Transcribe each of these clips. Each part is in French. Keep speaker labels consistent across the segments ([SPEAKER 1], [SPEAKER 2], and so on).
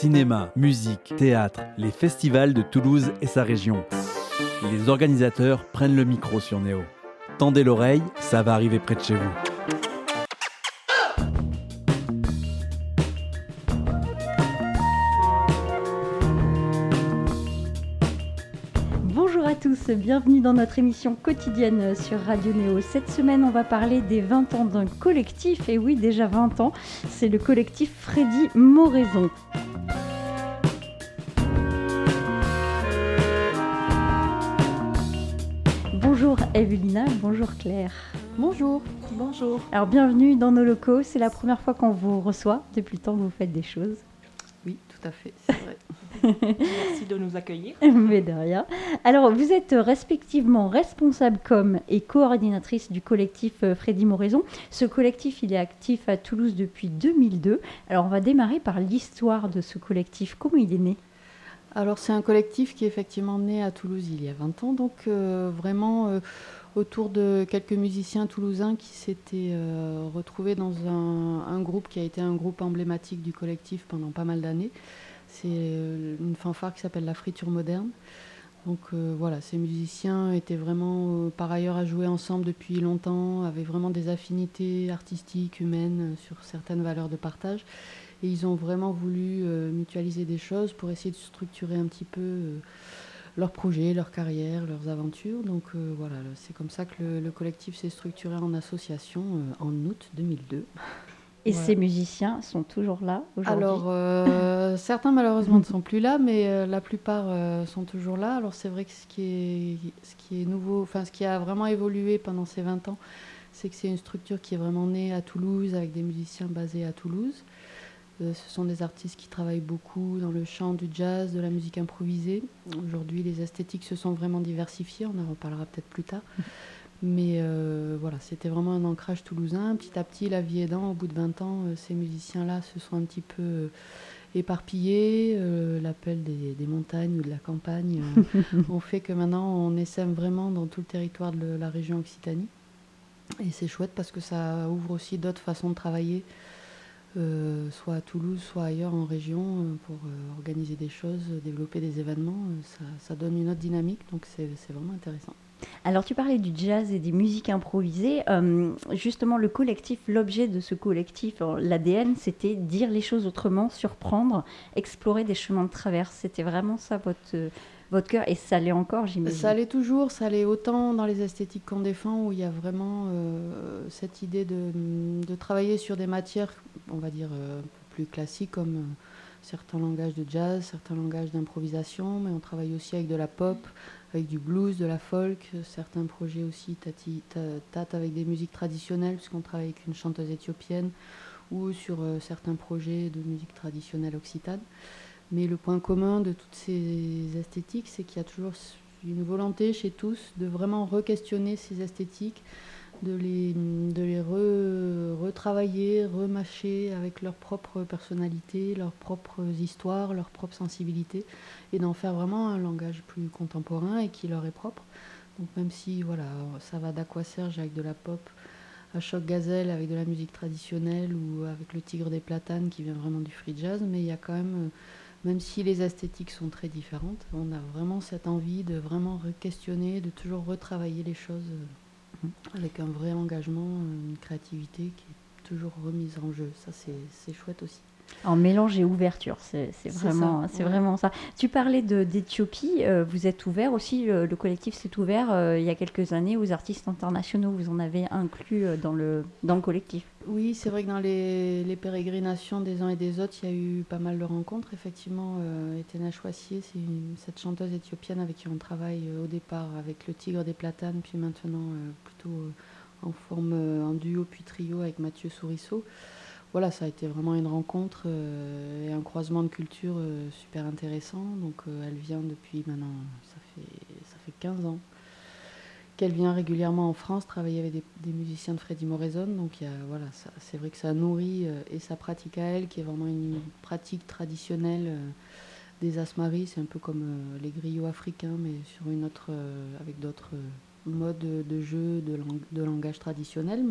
[SPEAKER 1] Cinéma, musique, théâtre, les festivals de Toulouse et sa région. Les organisateurs prennent le micro sur Néo. Tendez l'oreille, ça va arriver près de chez vous.
[SPEAKER 2] Bonjour à tous, bienvenue dans notre émission quotidienne sur Radio Néo. Cette semaine, on va parler des 20 ans d'un collectif, et oui, déjà 20 ans, c'est le collectif Freddy Moraison. Evelina, bonjour Claire.
[SPEAKER 3] Bonjour. Bonjour.
[SPEAKER 2] Alors bienvenue dans nos locaux, c'est la première fois qu'on vous reçoit depuis le temps que vous faites des choses.
[SPEAKER 3] Oui, tout à fait, c'est vrai. Merci de nous accueillir.
[SPEAKER 2] Mais de rien. Alors, vous êtes respectivement responsable com et coordinatrice du collectif euh, Freddy Moraison. Ce collectif, il est actif à Toulouse depuis 2002. Alors, on va démarrer par l'histoire de ce collectif. Comment il est né?
[SPEAKER 3] Alors, c'est un collectif qui est effectivement né à Toulouse il y a 20 ans, donc euh, vraiment euh, autour de quelques musiciens toulousains qui s'étaient euh, retrouvés dans un, groupe qui a été un groupe emblématique du collectif pendant pas mal d'années. C'est euh, une fanfare qui s'appelle la friture moderne. Donc euh, voilà, ces musiciens étaient vraiment par ailleurs à jouer ensemble depuis longtemps, avaient vraiment des affinités artistiques, humaines sur certaines valeurs de partage. Et ils ont vraiment voulu mutualiser des choses pour essayer de structurer un petit peu leurs projets, leur carrière, leurs aventures. Donc euh, voilà, c'est comme ça que le, le collectif s'est structuré en association euh, en août 2002.
[SPEAKER 2] Et
[SPEAKER 3] Voilà.
[SPEAKER 2] ces musiciens sont toujours là aujourd'hui?
[SPEAKER 3] Alors, euh, certains malheureusement ne sont plus là, mais la plupart sont toujours là. Alors, c'est vrai que ce qui est, ce qui est nouveau, enfin, ce qui a vraiment évolué pendant ces 20 ans, c'est que c'est une structure qui est vraiment née à Toulouse, avec des musiciens basés à Toulouse. Euh, ce sont des artistes qui travaillent beaucoup dans le chant, du jazz, de la musique improvisée. Aujourd'hui, les esthétiques se sont vraiment diversifiées, on en reparlera peut-être plus tard. Mais euh, voilà, c'était vraiment un ancrage toulousain. Petit à petit, la vie aidant, au bout de 20 ans, euh, ces musiciens-là se sont un petit peu éparpillés. Euh, L'appel des, des montagnes ou de la campagne euh, ont fait que maintenant, on essaime vraiment dans tout le territoire de la région Occitanie. Et c'est chouette parce que ça ouvre aussi d'autres façons de travailler, euh, soit à Toulouse, soit ailleurs en région, euh, pour euh, organiser des choses, développer des événements. Ça, donne une autre dynamique, donc c'est vraiment intéressant.
[SPEAKER 2] Alors, tu parlais du jazz et des musiques improvisées. Justement, le collectif, l'objet de ce collectif, l'ADN, c'était dire les choses autrement, surprendre, explorer des chemins de traverse. C'était vraiment ça votre, votre cœur, et ça l'est encore, j'imagine.
[SPEAKER 3] Ça l'est toujours, ça l'est autant dans les esthétiques qu'on défend, où il y a vraiment euh, cette idée de, travailler sur des matières, on va dire, euh, plus classiques, comme euh, certains langages de jazz, certains langages d'improvisation, mais on travaille aussi avec de la pop, avec du blues, de la folk, certains projets aussi tâtent avec des musiques traditionnelles, puisqu'on travaille avec une chanteuse éthiopienne, ou sur certains projets de musique traditionnelle occitane. Mais le point commun de toutes ces esthétiques, c'est qu'il y a toujours une volonté chez tous de vraiment re-questionner ces esthétiques, de les, de les re- retravailler, remâcher avec leur propre personnalité, leurs propres histoires, leur propre sensibilité, et d'en faire vraiment un langage plus contemporain et qui leur est propre. Donc même si voilà, ça va d'Aqua-Serge avec de la pop, à Choc Gazelle avec de la musique traditionnelle ou avec le Tigre des Platanes qui vient vraiment du free jazz, mais il y a quand même, euh, même si les esthétiques sont très différentes, on a vraiment cette envie de vraiment questionner, de toujours retravailler les choses euh, avec un vrai engagement, une créativité qui est toujours remise en jeu. Ça, c'est chouette aussi.
[SPEAKER 2] En mélange et ouverture, c'est vraiment,
[SPEAKER 3] ça,
[SPEAKER 2] c'est
[SPEAKER 3] ouais.
[SPEAKER 2] vraiment ça. Tu parlais d'Éthiopie, euh, vous êtes ouvert aussi, le, le collectif s'est ouvert euh, il y a quelques années aux artistes internationaux, vous en avez inclus euh, dans le, dans le collectif.
[SPEAKER 3] Oui, c'est vrai que dans les, les pérégrinations des uns et des autres, il y a eu pas mal de rencontres. Effectivement, euh, Etena Chouassier, c'est cette chanteuse éthiopienne avec qui on travaille euh, au départ avec le Tigre des Platanes, puis maintenant euh, plutôt euh, en forme euh, en duo puis trio avec Mathieu Sourisseau. Voilà, ça a été vraiment une rencontre euh, et un croisement de cultures euh, super intéressant. Donc euh, elle vient depuis maintenant, ça fait, ça fait 15 ans qu'elle vient régulièrement en France travailler avec des, musiciens de Freddy Moraison. Donc c'est vrai que ça nourrit et sa pratique à elle, qui est vraiment une pratique traditionnelle des Asmaris. C'est un peu comme les griots africains, mais sur une autre, avec d'autres modes de, jeu, de, lang- de langage traditionnel.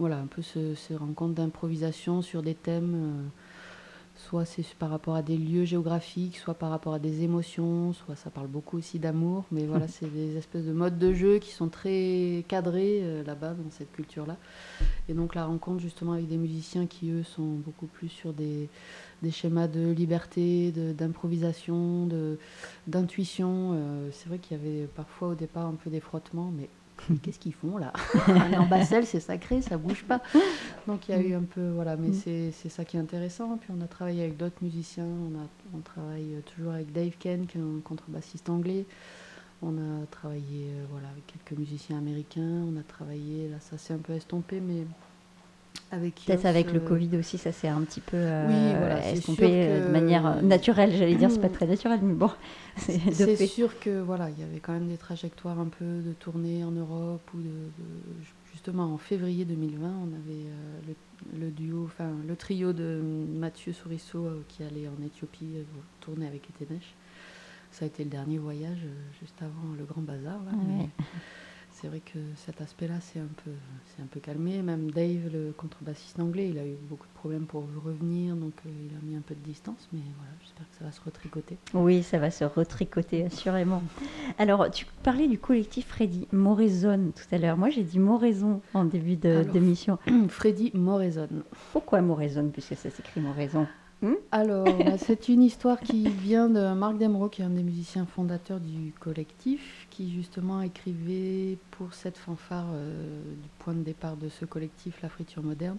[SPEAKER 3] Voilà, un peu ce- ces rencontres d'improvisation sur des thèmes. euh, Soit c'est par rapport à des lieux géographiques, soit par rapport à des émotions, soit ça parle beaucoup aussi d'amour. Mais voilà, c'est des espèces de modes de jeu qui sont très cadrés euh, là-bas, dans cette culture-là. Et donc la rencontre justement avec des musiciens qui, eux, sont beaucoup plus sur des, des schémas de liberté, d'improvisation, d'intuition. Euh, c'est vrai qu'il y avait parfois au départ un peu des frottements, mais qu'est-ce qu'ils font là En basselle, c'est sacré, ça bouge pas. Donc il y a eu un peu, voilà, mais mm. c'est ça qui est intéressant. Puis on a travaillé avec d'autres musiciens, on, a, on travaille toujours avec Dave Ken, qui est un contrebassiste anglais. On a travaillé euh, voilà, avec quelques musiciens américains, on a travaillé, là ça s'est un peu estompé, mais
[SPEAKER 2] Peut-être avec le euh, Covid aussi, ça s'est un petit peu euh, estompé euh, de manière naturelle, j'allais dire, c'est pas très naturel, mais bon.
[SPEAKER 3] C'est sûr que voilà, il y avait quand même des trajectoires un peu de tournée en Europe ou de, justement en février 2020, on avait le, duo, enfin le trio de Mathieu Souriceau qui allait en Éthiopie tourner avec Etenesh. Ça a été le dernier voyage juste avant le grand bazar. Là, c'est vrai que cet aspect-là, c'est un, peu, un peu calmé. Même Dave, le contrebassiste anglais, il a eu beaucoup de problèmes pour revenir, donc euh, il a mis un peu de distance, mais voilà, j'espère que ça va se retricoter.
[SPEAKER 2] Oui, ça va se retricoter, assurément. Alors, tu parlais du collectif Freddy Moraison tout à l'heure. Moi, j'ai dit Moraison en début de, d'émission.
[SPEAKER 3] Freddy Moraison.
[SPEAKER 2] Pourquoi Moraison, puisque ça s'écrit Moraison
[SPEAKER 3] Hmm? Alors, bah, c'est une histoire qui vient de Marc Demro, qui est un des musiciens fondateurs du collectif, qui justement écrivait pour cette fanfare euh, du point de départ de ce collectif, La Friture Moderne,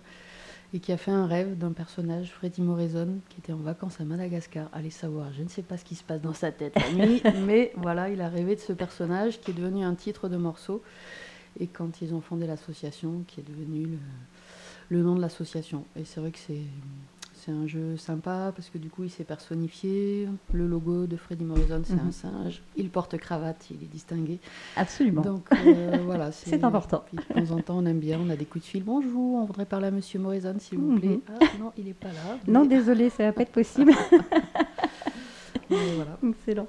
[SPEAKER 3] et qui a fait un rêve d'un personnage, Freddy Moraison, qui était en vacances à Madagascar. Allez savoir, je ne sais pas ce qui se passe dans sa tête mais voilà, il a rêvé de ce personnage qui est devenu un titre de morceau. Et quand ils ont fondé l'association, qui est devenu le, le nom de l'association. Et c'est vrai que c'est c'est un jeu sympa parce que du coup il s'est personnifié. Le logo de Freddy Morrison, c'est un mhm. singe. Il porte cravate, il est distingué.
[SPEAKER 2] Absolument.
[SPEAKER 3] Donc euh, voilà,
[SPEAKER 2] c'est important.
[SPEAKER 3] Puis, de temps en temps, on aime bien, on a des coups de fil. Bonjour, on voudrait parler à Monsieur Morrison, s'il vous plaît. Mhm. Ah non, il n'est pas là.
[SPEAKER 2] Non, désolé, ça va pas être possible. Excellent.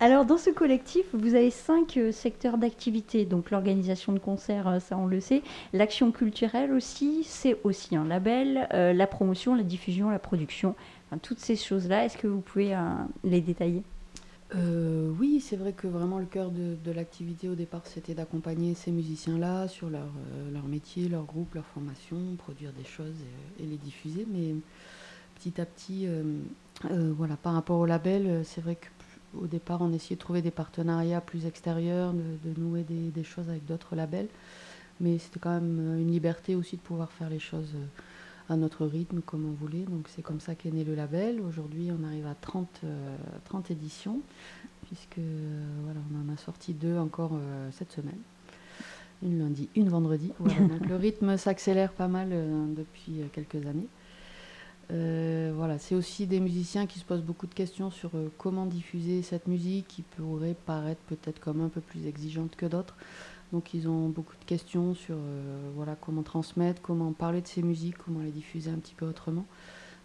[SPEAKER 2] Alors, dans ce collectif, vous avez cinq euh, secteurs d'activité. Donc, l'organisation de concerts, euh, ça on le sait. L'action culturelle aussi, c'est aussi un label. Euh, la promotion, la diffusion, la production. toutes ces choses-là, est-ce que vous pouvez les détailler?
[SPEAKER 3] Oui, c'est vrai que vraiment le cœur de, l'activité au départ, c'était d'accompagner ces musiciens-là sur leur, leur, métier, leur groupe, leur formation, produire des choses et, et les diffuser. Mais petit à petit, euh, voilà, par rapport au label, euh, c'est vrai qu'au départ, on essayait de trouver des partenariats plus extérieurs, de, nouer des, choses avec d'autres labels. Mais c'était quand même euh, une liberté aussi de pouvoir faire les choses à notre rythme, comme on voulait. Donc c'est comme ça qu'est né le label. Aujourd'hui, on arrive à 30, 30 éditions, puisque voilà, on en a sorti deux encore cette semaine. Une lundi, une vendredi. donc le rythme s'accélère pas mal depuis quelques années. Euh, voilà, c'est aussi des musiciens qui se posent beaucoup de questions sur euh, comment diffuser cette musique qui pourrait paraître peut-être comme un peu plus exigeante que d'autres. Donc ils ont beaucoup de questions sur euh, voilà, comment transmettre, comment parler de ces musiques, comment les diffuser un petit peu autrement.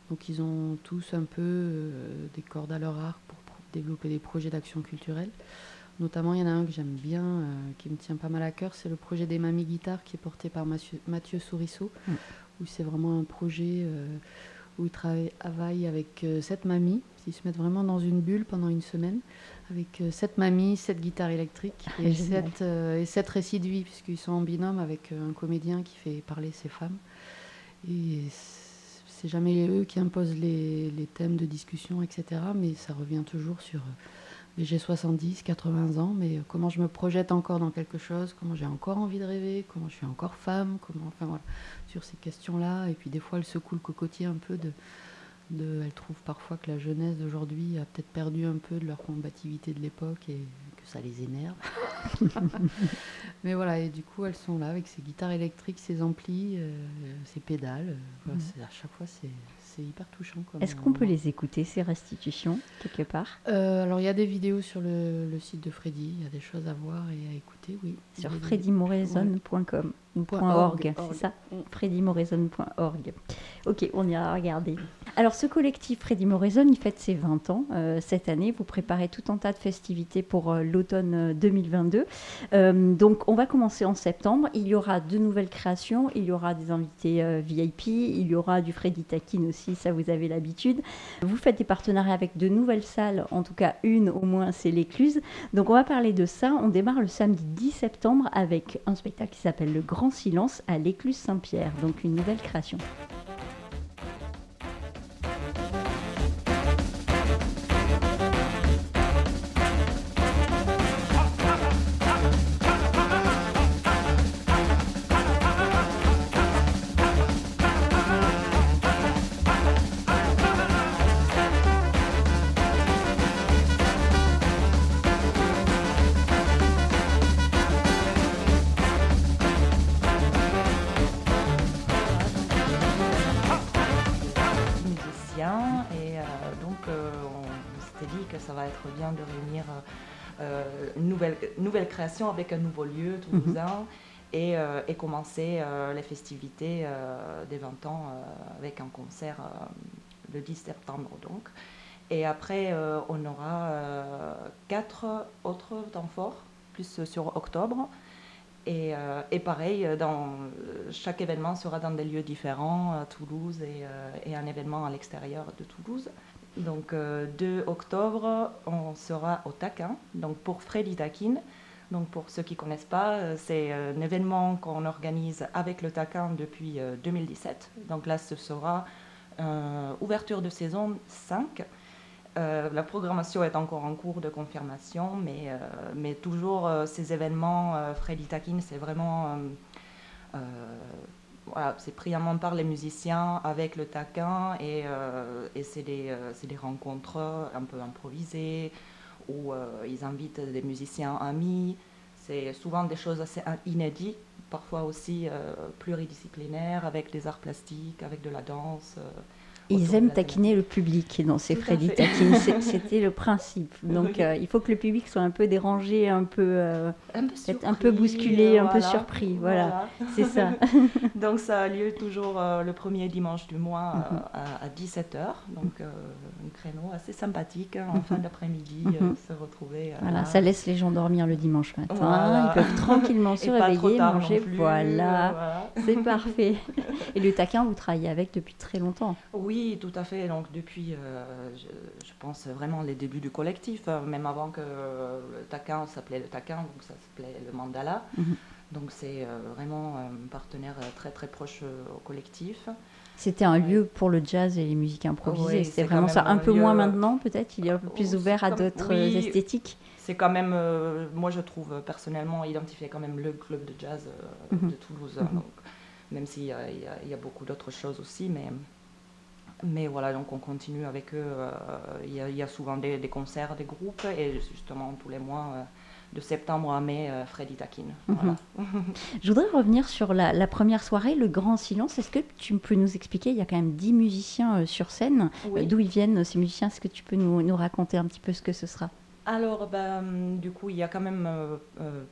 [SPEAKER 3] Donc ils ont tous un peu des cordes à leur arc pour développer des projets d'action culturelle. Notamment, il y en a un que j'aime bien, qui me tient pas mal à cœur, c'est le projet des Mamies Guitares qui est porté par Mathieu, Mathieu Souriceau, mm. où c'est vraiment un projet où ils travaillent avec euh, sept mamies. Ils se mettent vraiment dans une bulle pendant une semaine, avec euh, sept mamies, sept guitares électriques et, sept, euh, et sept récits de vie, puisqu'ils sont en binôme avec un comédien qui fait parler ces femmes. Et c'est jamais eux qui imposent les, les, thèmes de discussion, etc. Mais ça revient toujours sur j'ai 70, 80 ans, mais comment je me projette encore dans quelque chose, comment j'ai encore envie de rêver, comment je suis encore femme, comment, enfin voilà, sur ces questions-là. Et puis des fois, elle secoue le cocotier un peu de, de elle trouve parfois que la jeunesse d'aujourd'hui a peut-être perdu un peu de leur combativité de l'époque et que ça les énerve. mais voilà, et du coup, elles sont là avec ces guitares électriques, ces amplis, euh, ces pédales. Voilà, mmh. À chaque fois, c'est c'est hyper touchant.
[SPEAKER 2] Est-ce qu'on peut les écouter, ces restitutions, quelque part?
[SPEAKER 3] Euh, Alors, il y a des vidéos sur le, site de Freddy, il y a des choses à voir et à écouter, oui.
[SPEAKER 2] Sur freddymoraison.com ou .org, c'est ça? freddymoraison.org. Ok, on ira regarder. Alors, ce collectif Freddy Moraison, il fête ses 20 ans euh, cette année. Vous préparez tout un tas de festivités pour euh, l'automne 2022. donc, on va commencer en septembre. Il y aura de nouvelles créations. Il y aura des invités VIP. Il y aura du Freddy Takin aussi. Ça, vous avez l'habitude. Vous faites des partenariats avec de nouvelles salles. En tout cas, une au moins, c'est l'Écluse. Donc, on va parler de ça. On démarre le samedi 10 septembre avec un spectacle qui s'appelle Le Grand Silence à l'Écluse Saint-Pierre. Donc, une nouvelle création.
[SPEAKER 4] Nouvelle création avec un nouveau lieu toulousain. Et, euh, et, commencer euh, les festivités euh, des 20 ans avec un concert le 10 septembre donc. Et après, on aura quatre autres temps forts, plus sur octobre. Et, et, pareil, dans, chaque événement sera dans des lieux différents, à Toulouse et, et un événement à l'extérieur de Toulouse. Donc, 2 octobre, on sera au Taquin, donc pour Freddy Taquin. Donc pour ceux qui ne connaissent pas, euh, c'est euh, un événement qu'on organise avec le TACAN depuis 2017. Euh, Donc là, ce sera ouverture de saison 5. la programmation est encore en cours de confirmation, mais, mais toujours ces événements, Freddy Takin, c'est vraiment... voilà, c'est main par les musiciens avec le taquin et, et c'est des, rencontres un peu improvisées, où euh, ils invitent des musiciens amis. C'est souvent des choses assez inédites, parfois aussi euh, pluridisciplinaires, avec des arts plastiques, avec de la danse.
[SPEAKER 2] Ils aiment taquiner le public dans ces Freddy Taquin. C'était le principe. Donc euh, il faut que le public soit un peu dérangé, un peu, euh, un, peu un peu bousculé, un peu surpris. Voilà, c'est ça.
[SPEAKER 4] donc ça a lieu toujours euh, le premier dimanche du mois mhm. à, 17h. Donc un créneau assez sympathique hein, en fin mhm. d'après-midi, mhm. se retrouver.
[SPEAKER 2] voilà, ça laisse les gens dormir le dimanche matin. Ils peuvent tranquillement se réveiller, manger. voilà, c'est parfait. Et le taquin, vous travaillez avec depuis très longtemps.
[SPEAKER 4] Oui oui, tout à fait. Donc depuis, euh, je, pense vraiment les débuts du collectif, hein, même avant que le Taquin s'appelait le Taquin, donc ça s'appelait le Mandala. Mhm. Donc c'est euh, vraiment un partenaire très très proche euh, au collectif.
[SPEAKER 2] C'était un lieu pour le jazz et les musiques improvisées. c'est vraiment ça. Un, peu moins maintenant, peut-être? Il est un peu plus ouvert à d'autres esthétiques?
[SPEAKER 4] C'est quand même, moi je trouve personnellement identifié quand même le club de jazz mhm. de Toulouse. Donc, même s'il y, y, a beaucoup d'autres choses aussi, mais mais voilà, donc on continue avec eux. Euh, il y, a souvent des, concerts, des groupes, et justement tous les mois, euh, de septembre à mai, euh, Freddy Takin. Mhm.
[SPEAKER 2] Je voudrais revenir sur la, première soirée, le grand silence. Est-ce que tu peux nous expliquer Il y a quand même 10 musiciens sur scène. D'où ils viennent ces musiciens? Est-ce que tu peux nous, raconter un petit peu ce que ce sera?
[SPEAKER 4] Alors, ben, du coup, il y a quand même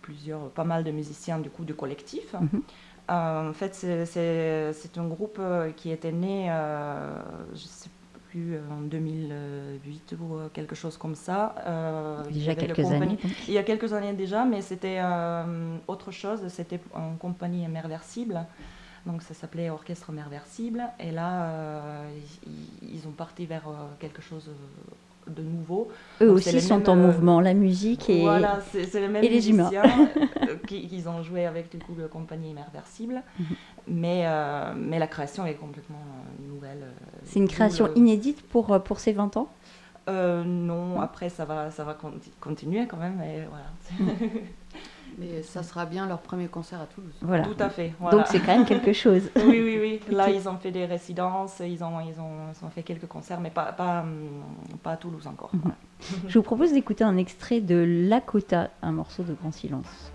[SPEAKER 4] plusieurs, pas mal de musiciens du coup du collectif. Mhm. Euh, en fait, c'est un groupe euh, qui était né, euh, je ne sais plus, en 2008 ou quelque chose comme ça.
[SPEAKER 2] déjà quelques années.
[SPEAKER 4] Il y a quelques années déjà, mais c'était autre chose. C'était en compagnie Merversible. Donc ça s'appelait Orchestre Merversible. Et là, ils, ils, ont parti vers quelque chose de nouveau.
[SPEAKER 2] Eux aussi sont en mouvement, la musique et, voilà, les mêmes et les humains.
[SPEAKER 4] Euh, qu'ils ont joué avec du coup la compagnie Immerversible. Mhm. mais, euh, mais la création est complètement euh, nouvelle.
[SPEAKER 2] c'est une création inédite pour, pour ces 20 ans?
[SPEAKER 4] Non, après ça va, ça va continuer quand même. Mais voilà.
[SPEAKER 3] Mais ça sera bien leur premier concert à Toulouse.
[SPEAKER 4] Voilà. Tout à fait.
[SPEAKER 2] Donc c'est quand même quelque chose.
[SPEAKER 4] oui, oui, oui. Là, ils ont fait des résidences, ils ont, ils ont, ils ont fait quelques concerts, mais pas, pas, hum, pas à Toulouse encore.
[SPEAKER 2] Je vous propose d'écouter un extrait de Lakota, un morceau de Grand Silence.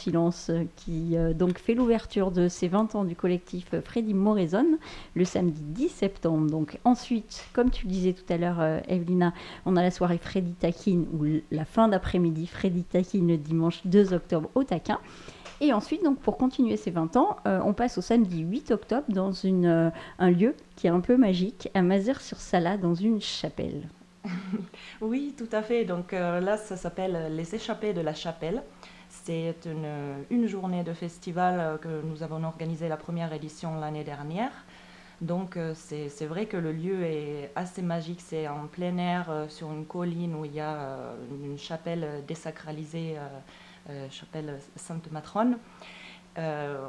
[SPEAKER 2] Silence, qui donc fait l'ouverture de ses 20 ans du collectif Freddy Moraison le samedi 10 septembre. Donc ensuite, comme tu le disais tout à l'heure, Evelina, on a la soirée Freddy Takin ou la fin d'après-midi Freddy Takin le dimanche 2 octobre au Taquin. Et ensuite, donc, pour continuer ces 20 ans, euh, on passe au samedi 8 octobre dans une, euh, un lieu qui est un peu magique, à Mazères-sur-Sala, dans une chapelle.
[SPEAKER 4] oui, tout à fait. Donc euh, là, ça s'appelle Les Échappées de la Chapelle. C'est une, une, journée de festival que nous avons organisé la première édition l'année dernière. Donc c'est vrai que le lieu est assez magique. C'est en plein air sur une colline où il y a une chapelle désacralisée euh, chapelle Sainte Matrone.
[SPEAKER 2] Euh,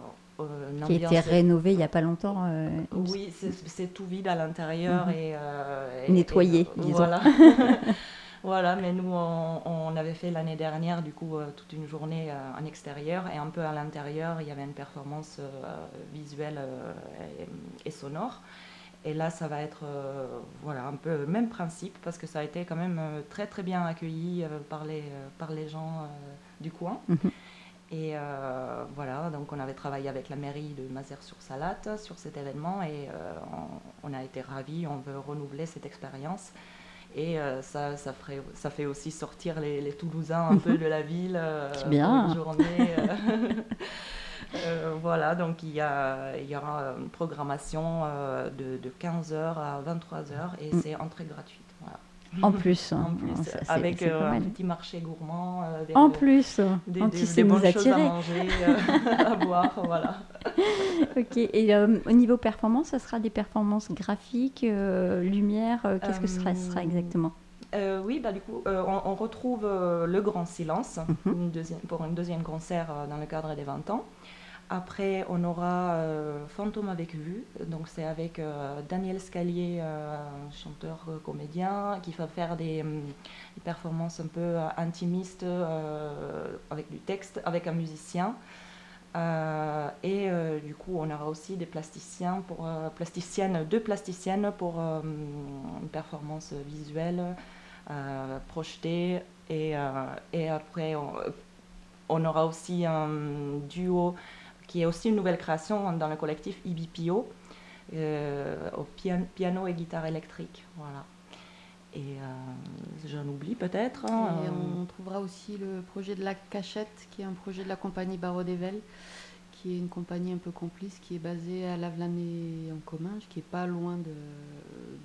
[SPEAKER 2] qui a été rénové il n'y a pas longtemps. Euh,
[SPEAKER 4] oui, c'est tout vide à l'intérieur mhm. et,
[SPEAKER 2] nettoyé, disons.
[SPEAKER 4] Voilà. voilà, mais nous, on, avait fait l'année dernière, du coup, toute une journée en extérieur et un peu à l'intérieur, il y avait une performance visuelle et, sonore. Et là, ça va être voilà, un peu le même principe parce que ça a été quand même très très bien accueilli par, les, par les gens du coin. Mhm. Et euh, voilà, donc on avait travaillé avec la mairie de Mazères-sur-Salate sur cet événement et euh, on, a été ravis, on veut renouveler cette expérience. Et euh, ça, ça, ferait, ça fait aussi sortir les, Toulousains un peu de la ville
[SPEAKER 2] bien.
[SPEAKER 4] une journée. voilà, donc il y, a, il y aura une programmation de, de 15h à 23h et mm. c'est entrée gratuite.
[SPEAKER 2] En plus,
[SPEAKER 4] hein. avec euh, un petit marché gourmand.
[SPEAKER 2] Euh, en plus,
[SPEAKER 4] des, des, bonnes choses à manger, euh, à boire, voilà.
[SPEAKER 2] ok, et au niveau performance, ça sera des performances graphiques, lumière, qu'est-ce que ce sera, sera exactement?
[SPEAKER 4] oui, bah, du coup, on, retrouve Le Grand Silence mhm. pour une deuxième concert dans le cadre des 20 ans. Après, on aura euh, Fantôme avec vue. Donc, c'est avec euh, Daniel Scalier, euh, chanteur comédien, qui va faire des, performances un peu intimistes avec du texte, avec un musicien. et du coup, on aura aussi des deux plasticiennes pour une performance visuelle projetée. Et, après, on, aura aussi un duo qui est aussi une nouvelle création dans le collectif IBPO, euh, au piano et guitare électrique. Voilà. Et euh, j'en oublie peut-être.
[SPEAKER 3] Hein, euh. on trouvera aussi le projet de la cachette, qui est un projet de la compagnie Barreau d'Evel, qui est une compagnie un peu complice, qui est basée à Lavelanet en commun, qui est pas loin de,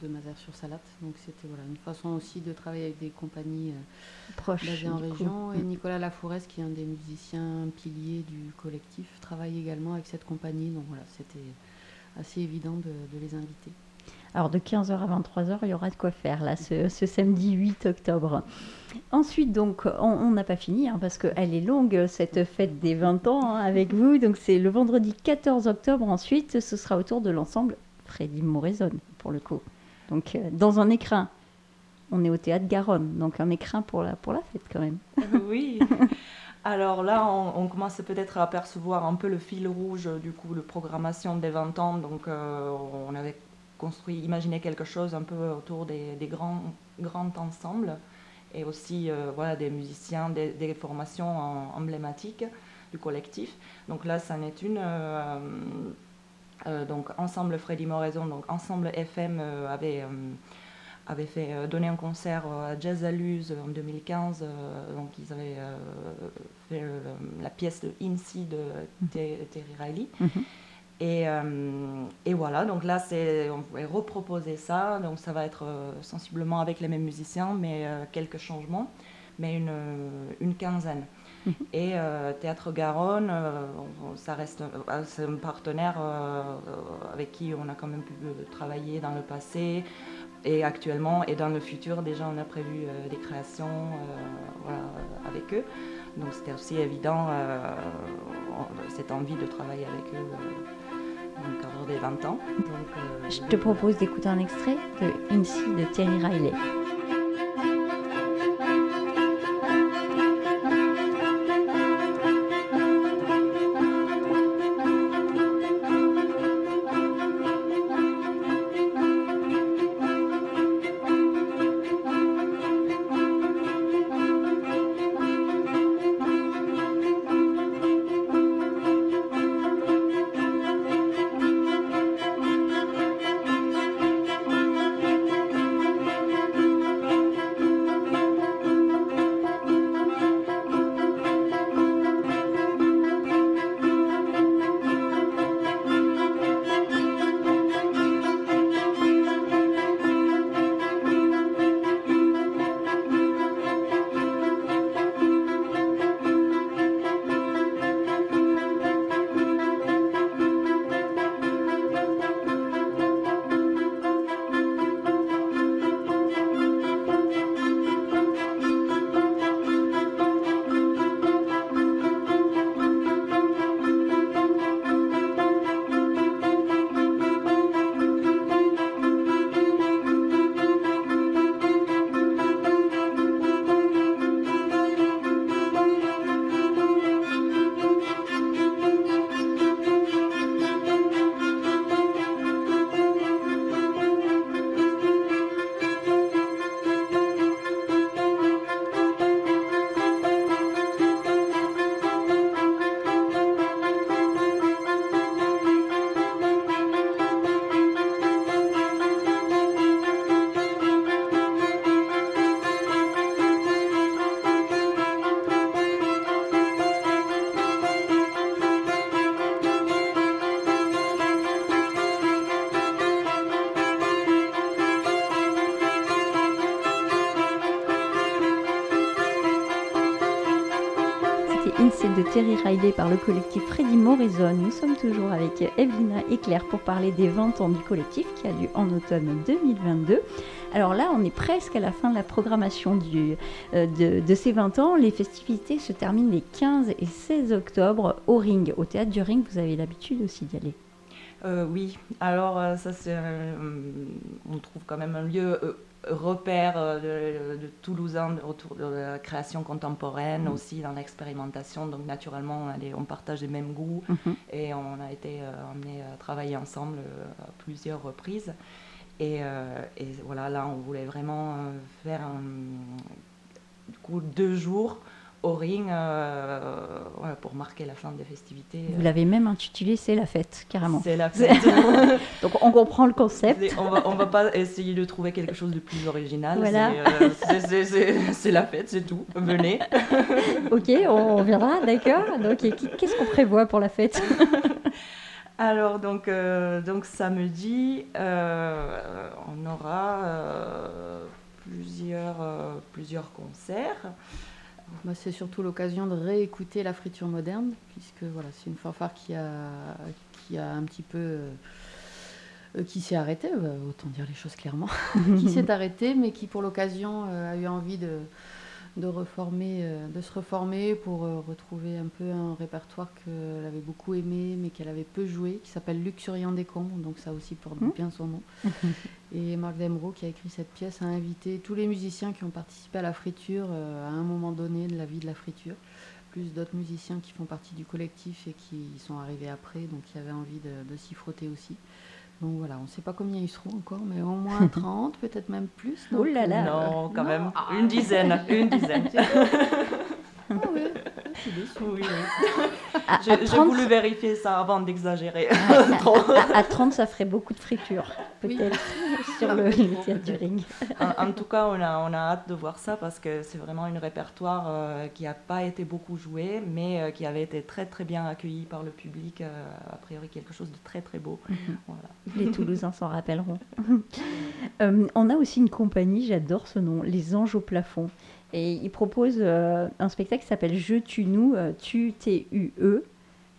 [SPEAKER 3] de Mazères-sur-Salate. Donc c'était voilà, une façon aussi de travailler avec des compagnies euh, proches basées en région. Et mm. Nicolas Lafourès, qui est un des musiciens piliers du collectif, travaille également avec cette compagnie. Donc voilà, c'était assez évident de, de les inviter.
[SPEAKER 2] Alors de 15h à 23h, il y aura de quoi faire là, ce, samedi 8 octobre. Ensuite, donc, on n'a pas fini hein, parce qu'elle est longue, cette fête des 20 ans hein, avec vous. Donc c'est le vendredi 14 octobre. Ensuite, ce sera autour de l'ensemble Freddy Moraison, pour le coup. Donc euh, dans un écrin. On est au théâtre Garonne, donc un écrin pour la, pour la fête quand même.
[SPEAKER 4] oui. Alors là, on, commence peut-être à apercevoir un peu le fil rouge du coup, de programmation des 20 ans. Donc euh, on avait construit, imaginer quelque chose un peu autour des, grands, grands ensembles et aussi euh, voilà, des musiciens, des, formations emblématiques du collectif. Donc là, ça n'est une. Euh, euh, donc Ensemble Freddy Moraison, donc Ensemble FM avait, avait fait, donné un concert à Jazz à Luz en 2015. donc ils avaient fait la pièce de Incy de Terry Riley. Mm-hmm. Et, euh, et, voilà, donc là, on pourrait reproposer ça. Donc ça va être euh, sensiblement avec les mêmes musiciens, mais euh, quelques changements, mais une, une quinzaine. Et Théâtre Garonne, ça reste un partenaire avec qui on a quand même pu travailler dans le passé et actuellement et dans le futur. Déjà, on a prévu des créations voilà, avec eux. Donc c'était aussi évident cette envie de travailler avec eux dans le des 20 ans.
[SPEAKER 2] Euh, je te propose d'écouter un extrait de Incy de Terry Riley. Insel de Terry Riley par le collectif Freddy Morrison. Nous sommes toujours avec Evelina et Claire pour parler des 20 ans du collectif qui a lieu en automne 2022. Alors là, on est presque à la fin de la programmation euh, de, de, ces 20 ans. Les festivités se terminent les 15 et 16 octobre au Ring, au théâtre du Ring. Vous avez l'habitude aussi d'y aller?
[SPEAKER 4] Euh, oui, alors euh, ça c'est, on trouve quand même un lieu repère de, de, Toulousain autour de la création contemporaine, mmh. aussi dans l'expérimentation. Donc naturellement, on, on, partage les mêmes goûts mmh. et on a été amenés à travailler ensemble à plusieurs reprises. Et, et, voilà, là, on voulait vraiment faire un, du coup, deux jours au ring euh, pour marquer la fin des festivités.
[SPEAKER 2] Vous l'avez même intitulé C'est la fête, carrément.
[SPEAKER 4] C'est la fête.
[SPEAKER 2] Donc on comprend le concept.
[SPEAKER 4] On va, on va pas essayer de trouver quelque chose de plus original.
[SPEAKER 2] Voilà.
[SPEAKER 4] C'est la fête, c'est tout. Venez.
[SPEAKER 2] ok, on, viendra, d'accord. Donc qu'est-ce qu'on prévoit pour la fête?
[SPEAKER 4] Alors donc, euh, donc samedi, euh, on aura plusieurs, plusieurs concerts.
[SPEAKER 3] Bah, c'est surtout l'occasion de réécouter la friture moderne, puisque voilà, c'est une fanfare qui a, un petit peu. Euh, qui s'est arrêtée, bah, autant dire les choses clairement, qui s'est arrêtée, mais qui pour l'occasion euh, a eu envie de, de, reformer, euh, de se reformer pour retrouver un peu un répertoire qu'elle avait beaucoup aimé, mais qu'elle avait peu joué, qui s'appelle Luxuriant des Combes, donc ça aussi porte mmh. bien son nom. Et Marc Demro, qui a écrit cette pièce, a invité tous les musiciens qui ont participé à la friture euh, à un moment donné de la vie de la friture, plus d'autres musiciens qui font partie du collectif et qui sont arrivés après, donc qui avaient envie de, s'y frotter aussi. Donc voilà, on ne sait pas combien ils seront encore, mais au moins 30, peut-être même plus.
[SPEAKER 2] Oh là là
[SPEAKER 4] Non, quand même, une dizaine, une dizaine.
[SPEAKER 3] Ah oui,
[SPEAKER 4] oui, J'ai voulu vérifier ça avant d'exagérer.
[SPEAKER 2] à, 30, ça ferait beaucoup de friture, peut-être, sur le, théâtre du ring.
[SPEAKER 4] En, tout cas, on a, on a hâte de voir ça parce que c'est vraiment un répertoire euh, qui n'a pas été beaucoup joué, mais euh, qui avait été très très bien accueilli par le public. Euh, a priori, quelque chose de très très beau. Mhm.
[SPEAKER 2] voilà. Les Toulousains s'en rappelleront. on a aussi une compagnie, j'adore ce nom, Les Anges au plafond. Et il propose euh, un spectacle qui s'appelle Je tue nous, euh, tu T-U-E.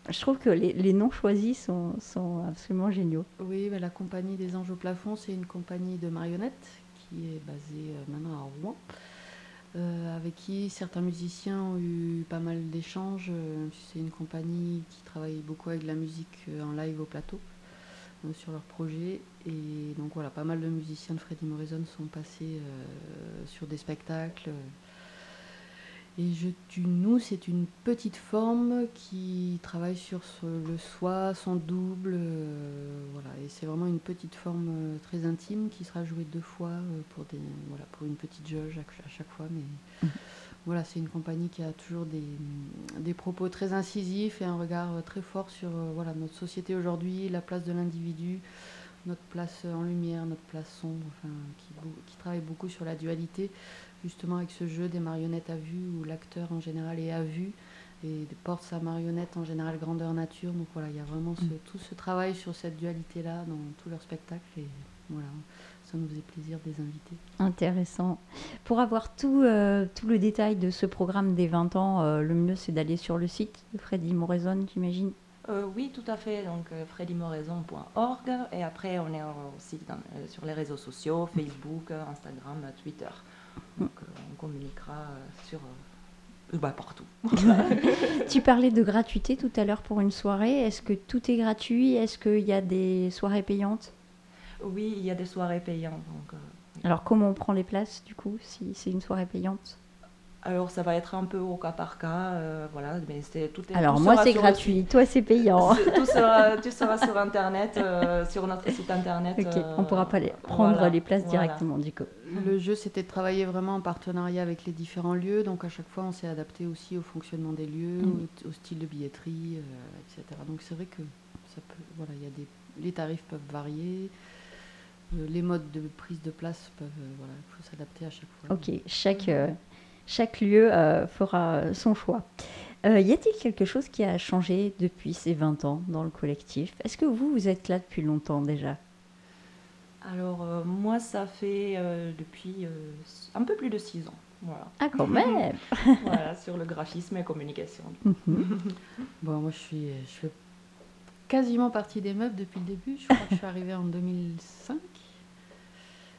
[SPEAKER 2] Je trouve que les, noms choisis sont, sont, absolument géniaux.
[SPEAKER 3] Oui, bah, la compagnie des Anges au plafond, c'est une compagnie de marionnettes qui est basée euh, maintenant à Rouen, avec qui certains musiciens ont eu pas mal d'échanges. c'est une compagnie qui travaille beaucoup avec la musique en live au plateau sur leur projet. Et donc voilà, pas mal de musiciens de Freddie Morrison sont passés sur des spectacles. Et Je tu nous, c'est une petite forme qui travaille sur le soi, son double. Euh, voilà. Et c'est vraiment une petite forme euh, très intime qui sera jouée deux fois euh, pour, des, voilà, pour une petite jauge à, chaque fois. Mais voilà, c'est une compagnie qui a toujours des, des, propos très incisifs et un regard très fort sur voilà, notre société aujourd'hui, la place de l'individu, notre place en lumière, notre place sombre, enfin, qui, qui travaille beaucoup sur la dualité justement avec ce jeu des marionnettes à vue où l'acteur en général est à vue et porte sa marionnette en général grandeur nature. Donc voilà, il y a vraiment mm. tout ce travail sur cette dualité-là dans tous leurs spectacles et voilà, ça nous faisait plaisir de les inviter.
[SPEAKER 2] Intéressant. Pour avoir tout, euh, tout le détail de ce programme des 20 ans, euh, le mieux c'est d'aller sur le site de Freddy Moraison, j'imagine
[SPEAKER 4] euh, oui, tout à fait. Donc, euh, freddymoraison.org. Et après, on est aussi sur les réseaux sociaux Facebook, Instagram, Twitter. Donc euh, on communiquera euh, sur euh, bah, partout.
[SPEAKER 2] tu parlais de gratuité tout à l'heure pour une soirée. Est-ce que tout est gratuit? Est-ce qu'il y a des soirées payantes?
[SPEAKER 4] Oui, il y a des soirées payantes. Donc,
[SPEAKER 2] Alors comment on prend les places du coup si c'est une soirée payante?
[SPEAKER 4] Alors ça va être un peu au cas par cas, euh, voilà. Mais c'est tout. Est,
[SPEAKER 2] Alors moi c'est gratuit, toi c'est payant.
[SPEAKER 4] tout sera, tu seras sur internet, euh, sur notre site internet.
[SPEAKER 2] Ok, on pourra pas les, prendre les places directement du coup.
[SPEAKER 3] Le jeu c'était de travailler vraiment en partenariat avec les différents lieux, donc à chaque fois on s'est adapté aussi au fonctionnement des lieux, mm. au, style de billetterie, euh, etc. Donc c'est vrai que ça peut, voilà, il y a des, les tarifs peuvent varier. Les modes de prise de place peuvent, voilà, il faut s'adapter à chaque fois.
[SPEAKER 2] Ok, chaque, chaque lieu euh, fera son choix. Euh, y a-t-il quelque chose qui a changé depuis ces 20 ans dans le collectif? Est-ce que vous, vous êtes là depuis longtemps déjà?
[SPEAKER 4] Alors, euh, moi, ça fait depuis un peu plus de 6 ans. Voilà.
[SPEAKER 2] Ah, quand même
[SPEAKER 4] Voilà, sur le graphisme et communication.
[SPEAKER 2] Mhm.
[SPEAKER 3] Bon, moi, je, suis, je fais quasiment partie des meubles depuis le début. Je crois que je suis arrivée en 2005.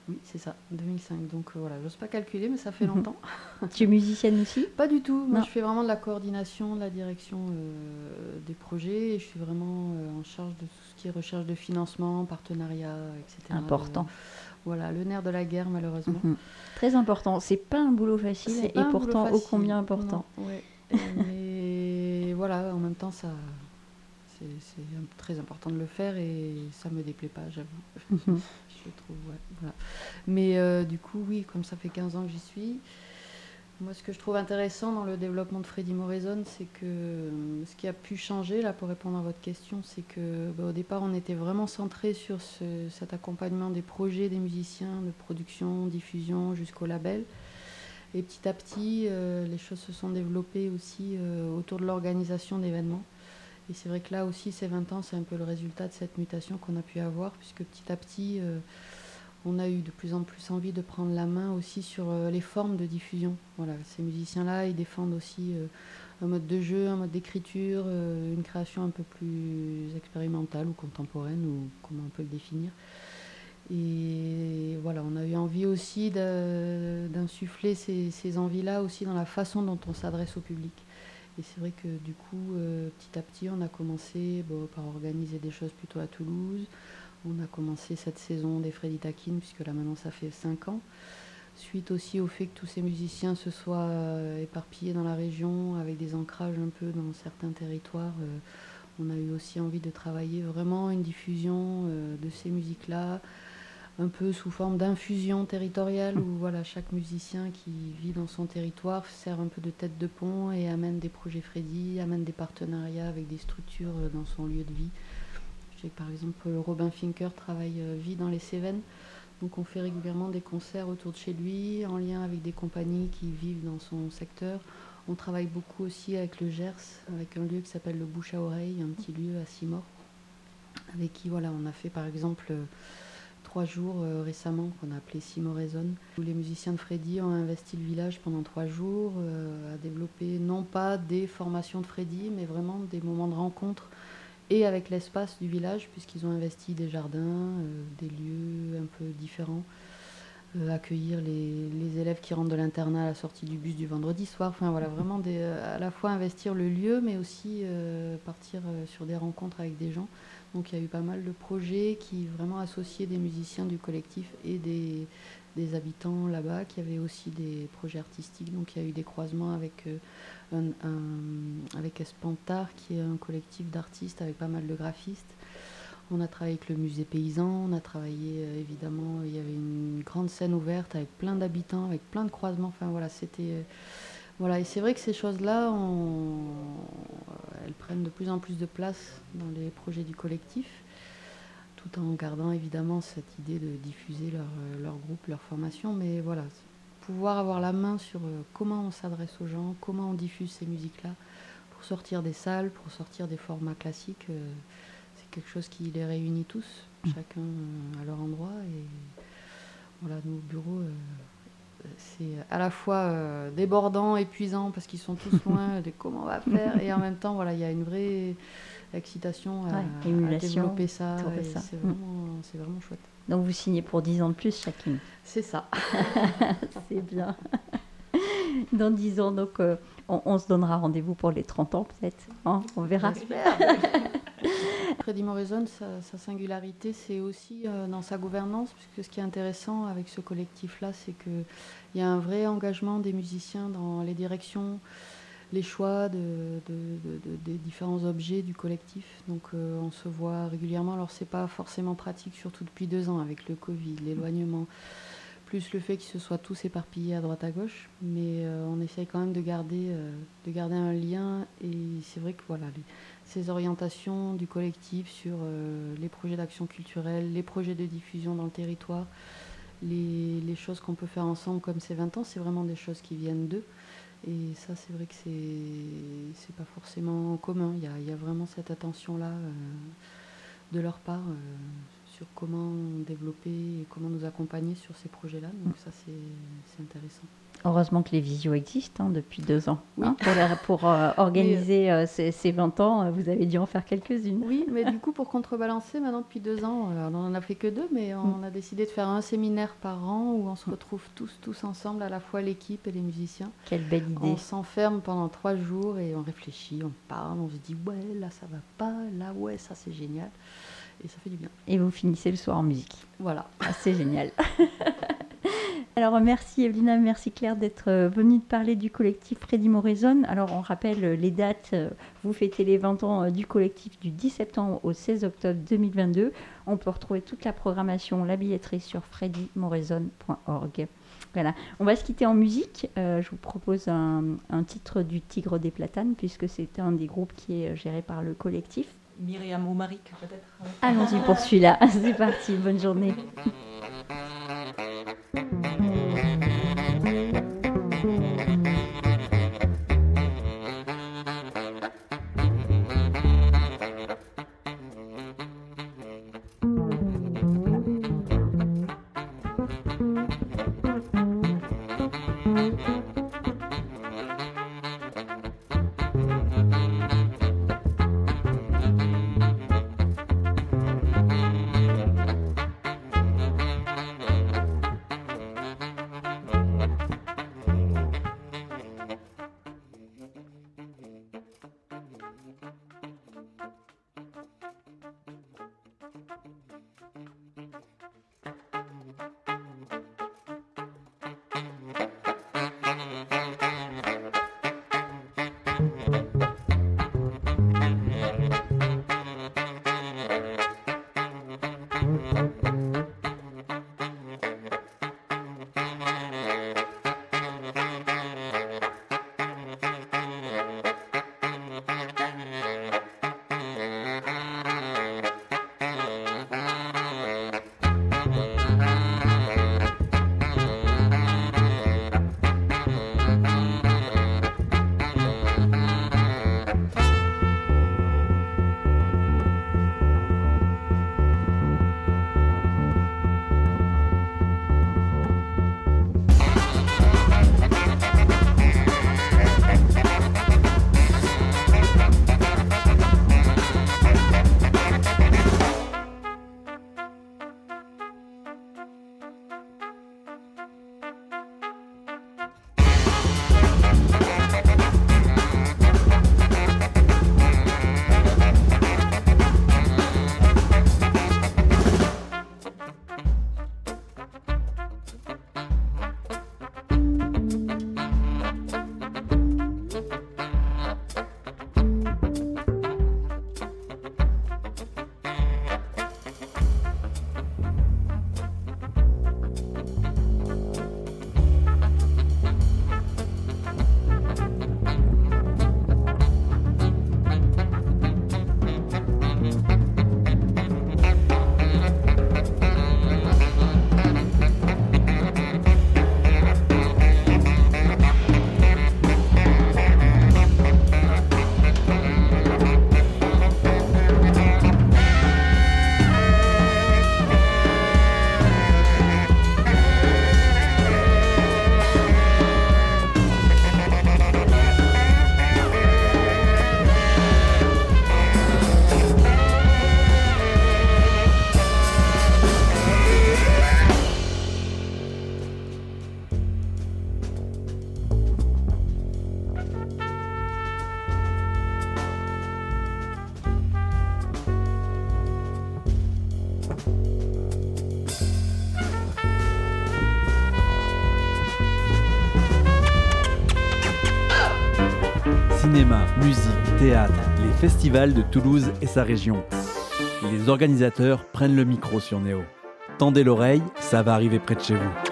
[SPEAKER 3] Oui, c'est ça, 2005. Donc euh, voilà, j'ose pas calculer, mais ça fait
[SPEAKER 2] Mhm.
[SPEAKER 3] longtemps.
[SPEAKER 2] Tu es musicienne aussi?
[SPEAKER 3] Pas du tout. Moi,
[SPEAKER 2] Non.
[SPEAKER 3] je fais vraiment de la coordination, de la direction euh, des projets. Et je suis vraiment euh, en charge de tout ce qui est recherche de financement, partenariat, etc.
[SPEAKER 2] Important.
[SPEAKER 3] Voilà, le nerf de la guerre, malheureusement.
[SPEAKER 2] Mhm. Très important. C'est pas un boulot facile et pourtant ô combien important.
[SPEAKER 3] Non, ouais. Et- Mais voilà, en même temps, ça, c'est très important de le faire et ça me déplaît pas, j'avoue. Je trouve. Mais euh, du coup, oui, comme ça fait 15 ans que j'y suis, moi, ce que je trouve intéressant dans le développement de Freddy Moraison, c'est que euh, ce qui a pu changer, là, pour répondre à votre question, c'est que bah, au départ, on était vraiment centré sur ce- cet accompagnement des projets des musiciens, de production, diffusion, jusqu'au label. Et petit à petit, euh, les choses se sont développées aussi autour de l'organisation d'événements. Et c'est vrai que là aussi, ces 20 ans, c'est un peu le résultat de cette mutation qu'on a pu avoir, puisque petit à petit, euh, on a eu de plus en plus envie de prendre la main aussi sur euh, les formes de diffusion. Voilà, ces musiciens-là, ils défendent aussi euh, un mode de jeu, un mode d'écriture, une création un peu plus expérimentale ou contemporaine, ou comment on peut le définir. Et voilà, on a eu envie aussi d'insuffler ces envies-là aussi dans la façon dont on s'adresse au public. Et c'est vrai que du coup, euh, petit à petit, on a commencé par organiser des choses plutôt à Toulouse. On a commencé cette saison des Freddy Takin, puisque là maintenant ça fait 5 ans. Suite aussi au fait que tous ces musiciens se soient euh, éparpillés dans la région, avec des ancrages un peu dans certains territoires, euh, on a eu aussi envie de travailler vraiment une diffusion de ces musiques-là, un peu sous forme d'infusion territoriale, où voilà, chaque musicien qui vit dans son territoire sert un peu de tête de pont et amène des projets Freddy, amène des partenariats avec des structures dans son lieu de vie. Je sais que par exemple Robin Finker travaille, euh, vit dans les Cévennes, donc on fait régulièrement des concerts autour de chez lui, en lien avec des compagnies qui vivent dans son secteur. On travaille beaucoup aussi avec le Gers, avec un lieu qui s'appelle le Bouche à Oreille, un petit lieu à Simor, avec qui voilà, on a fait par exemple euh, trois jours euh, récemment qu'on a appelé Simoraison, où les musiciens de Freddy ont investi le village pendant trois jours euh, à développer non pas des formations de Freddy, mais vraiment des moments de rencontre et avec l'espace du village, puisqu'ils ont investi des jardins, euh, des lieux un peu différents, accueillir les, élèves qui rentrent de l'internat à la sortie du bus du vendredi soir, enfin voilà, vraiment à la fois investir le lieu, mais aussi partir sur des rencontres avec des gens. Donc il y a eu pas mal de projets qui vraiment associaient des musiciens du collectif et des, des habitants là-bas, qui avaient aussi des projets artistiques. Donc il y a eu des croisements avec, euh, avec Espantar, qui est un collectif d'artistes avec pas mal de graphistes. On a travaillé avec le musée paysan, on a travaillé euh, évidemment, il y avait une grande scène ouverte avec plein d'habitants, avec plein de croisements. Enfin voilà, c'était. euh, voilà, et c'est vrai que ces choses-là, elles prennent de plus en plus de place dans les projets du collectif, tout en gardant évidemment cette idée de diffuser leur, euh, groupe, leur formation. Mais voilà, pouvoir avoir la main sur euh, comment on s'adresse aux gens, comment on diffuse ces musiques-là, pour sortir des salles, pour sortir des formats classiques, euh, c'est quelque chose qui les réunit tous, chacun euh, à leur endroit. Et voilà, nos bureaux. Euh, c'est à la fois euh, débordant, épuisant parce qu'ils sont tous loin de comment on va faire et en même temps voilà il y a une vraie excitation à,
[SPEAKER 2] Ouais,
[SPEAKER 3] à
[SPEAKER 2] émulation
[SPEAKER 3] développer ça, c'est vraiment, chouette.
[SPEAKER 2] Donc vous signez pour 10 ans de plus chacune.
[SPEAKER 3] C'est ça.
[SPEAKER 2] C'est bien. Dans 10 ans, donc euh, on, on se donnera rendez-vous pour les 30 ans peut-être. hein, on verra.
[SPEAKER 3] Freddy Morrison, sa, singularité, c'est aussi euh, dans sa gouvernance, puisque ce qui est intéressant avec ce collectif-là, c'est qu'il y a un vrai engagement des musiciens dans les directions, les choix de, de- de- de- des différents objets du collectif. Donc euh, on se voit régulièrement. Alors c'est pas forcément pratique, surtout depuis deux ans avec le Covid, l'éloignement, plus le fait qu'ils se soient tous éparpillés à droite à gauche. Mais euh, on essaye quand même de garder, de garder un lien. Et c'est vrai que voilà, ces orientations du collectif sur euh, les projets d'action culturelle, les projets de diffusion dans le territoire, les, choses qu'on peut faire ensemble comme ces 20 ans, c'est vraiment des choses qui viennent d'eux. Et ça, c'est vrai que c'est pas forcément commun. Il y a, y a vraiment cette attention-là euh, de leur part euh, sur comment développer et comment nous accompagner sur ces projets-là. Donc ça, c'est intéressant.
[SPEAKER 2] Heureusement que les visios existent hein, depuis deux ans. Hein, pour, euh, organiser euh, ces, 20 ans, euh, vous avez dû en faire quelques-unes.
[SPEAKER 3] Oui, mais du coup, pour contrebalancer, maintenant depuis deux ans, on n'en a fait que deux, mais on mm. a décidé de faire un séminaire par an où on se retrouve tous, tous ensemble, à la fois l'équipe et les musiciens.
[SPEAKER 2] Quelle belle idée.
[SPEAKER 3] On s'enferme pendant trois jours et on réfléchit, on parle, on se dit ouais, là ça va pas, là ouais, ça c'est génial. Et ça fait du bien.
[SPEAKER 2] Et vous finissez le soir en musique.
[SPEAKER 3] Voilà.
[SPEAKER 2] Ah, c'est génial. Alors merci Evelina, merci Claire d'être euh, venue de parler du collectif Freddy Moraison. Alors on rappelle euh, les dates, euh, vous fêtez les 20 ans du collectif du 10 septembre au 16 octobre 2022. On peut retrouver toute la programmation, la billetterie sur freddymoraison.org. Voilà, on va se quitter en musique. je vous propose un, un, titre du Tigre des Platanes puisque c'est un des groupes qui est géré par le collectif.
[SPEAKER 4] Myriam ou Marik peut-être
[SPEAKER 2] Allons-y pour celui-là. C'est parti, bonne journée.
[SPEAKER 1] Festival de Toulouse et sa région. les organisateurs prennent le micro sur Néo. Tendez l'oreille, ça va arriver près de chez vous.